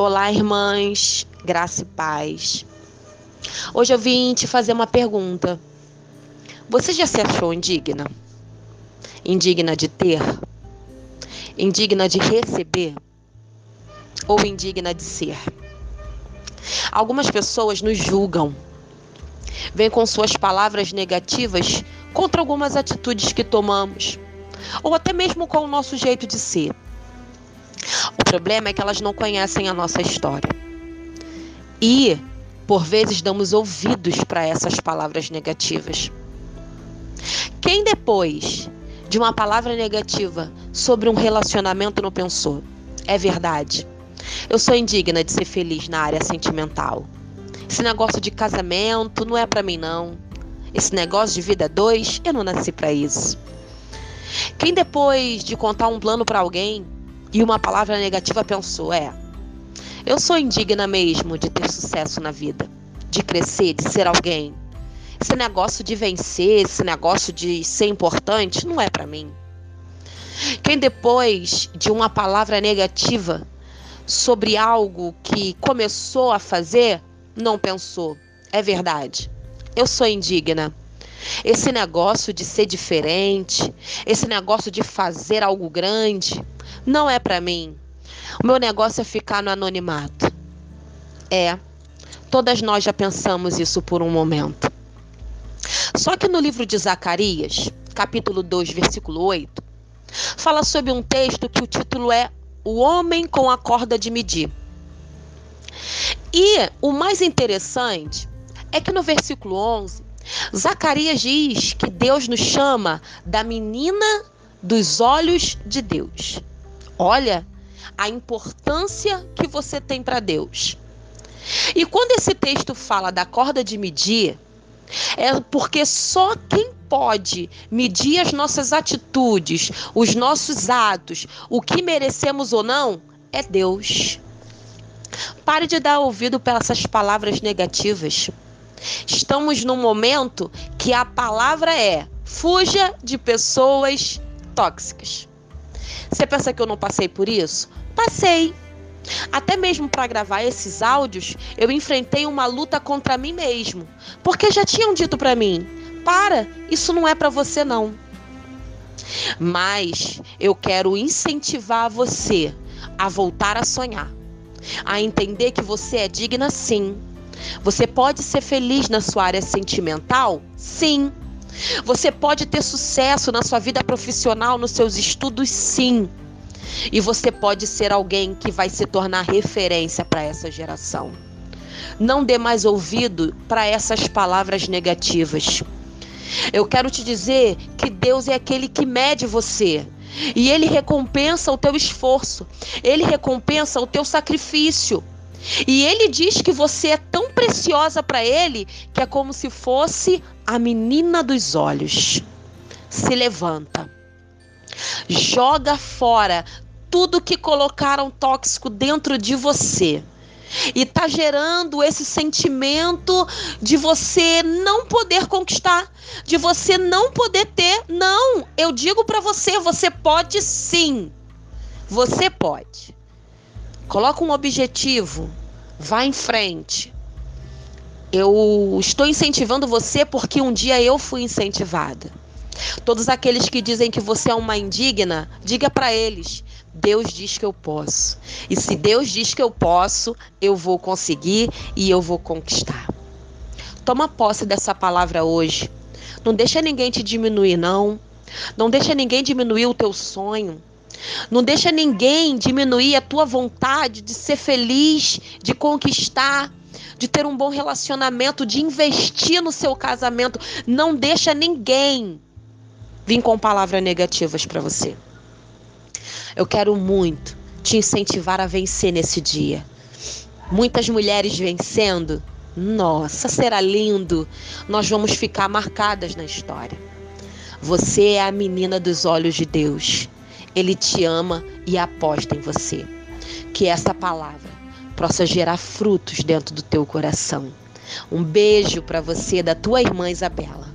Olá, irmãs, graça e paz. Hoje eu vim te fazer uma pergunta. Você já se achou indigna? Indigna de ter? Indigna de receber? Ou indigna de ser? Algumas pessoas nos julgam, vêm com suas palavras negativas contra algumas atitudes que tomamos, ou até mesmo com o nosso jeito de ser. Problema é que elas não conhecem a nossa história. E, por vezes, damos ouvidos para essas palavras negativas. Quem depois de uma palavra negativa sobre um relacionamento não pensou? É verdade. Eu sou indigna de ser feliz na área sentimental. Esse negócio de casamento não é para mim não. Esse negócio de vida dois, eu não nasci para isso. Quem depois de contar um plano para alguém e uma palavra negativa pensou: é, eu sou indigna mesmo de ter sucesso na vida, de crescer, de ser alguém. Esse negócio de vencer, esse negócio de ser importante, não é para mim. Quem depois de uma palavra negativa sobre algo que começou a fazer, não pensou. É verdade. Eu sou indigna. Esse negócio de ser diferente, esse negócio de fazer algo grande, não é para mim. O meu negócio é ficar no anonimato. É. Todas nós já pensamos isso por um momento. Só que no livro de Zacarias, capítulo 2, versículo 8, fala sobre um texto que o título é O Homem com a Corda de Medir. E o mais interessante é que no versículo 11, Zacarias diz que Deus nos chama da menina dos olhos de Deus. Olha a importância que você tem para Deus. E quando esse texto fala da corda de medir, é porque só quem pode medir as nossas atitudes, os nossos atos, o que merecemos ou não, é Deus. Pare de dar ouvido para essas palavras negativas. Estamos num momento que a palavra é: fuja de pessoas tóxicas. Você pensa que eu não passei por isso? Passei. Até mesmo para gravar esses áudios, eu enfrentei uma luta contra mim mesmo, porque já tinham dito para mim: "Para, isso não é para você não". Mas eu quero incentivar você a voltar a sonhar, a entender que você é digna sim. Você pode ser feliz na sua área sentimental? Sim. Você pode ter sucesso na sua vida profissional, nos seus estudos, sim. E você pode ser alguém que vai se tornar referência para essa geração. Não dê mais ouvido para essas palavras negativas. Eu quero te dizer que Deus é aquele que mede você. E ele recompensa o teu esforço. Ele recompensa o teu sacrifício. E ele diz que você é tão preciosa para ele que é como se fosse a menina dos olhos. Se levanta. Joga fora tudo que colocaram tóxico dentro de você. E tá gerando esse sentimento de você não poder conquistar, de você não poder ter. Não, eu digo para você, você pode sim. Você pode. Coloca um objetivo, vá em frente. Eu estou incentivando você porque um dia eu fui incentivada. Todos aqueles que dizem que você é uma indigna, diga para eles: Deus diz que eu posso. E se Deus diz que eu posso, eu vou conseguir e eu vou conquistar. Toma posse dessa palavra hoje. Não deixa ninguém te diminuir não. Não deixa ninguém diminuir o teu sonho. Não deixa ninguém diminuir a tua vontade de ser feliz, de conquistar, de ter um bom relacionamento, de investir no seu casamento. Não deixa ninguém vir com palavras negativas para você. Eu quero muito te incentivar a vencer nesse dia. Muitas mulheres vencendo, nossa, será lindo. Nós vamos ficar marcadas na história. Você é a menina dos olhos de Deus. Ele te ama e aposta em você. Que essa palavra possa gerar frutos dentro do teu coração. Um beijo para você da tua irmã Isabela.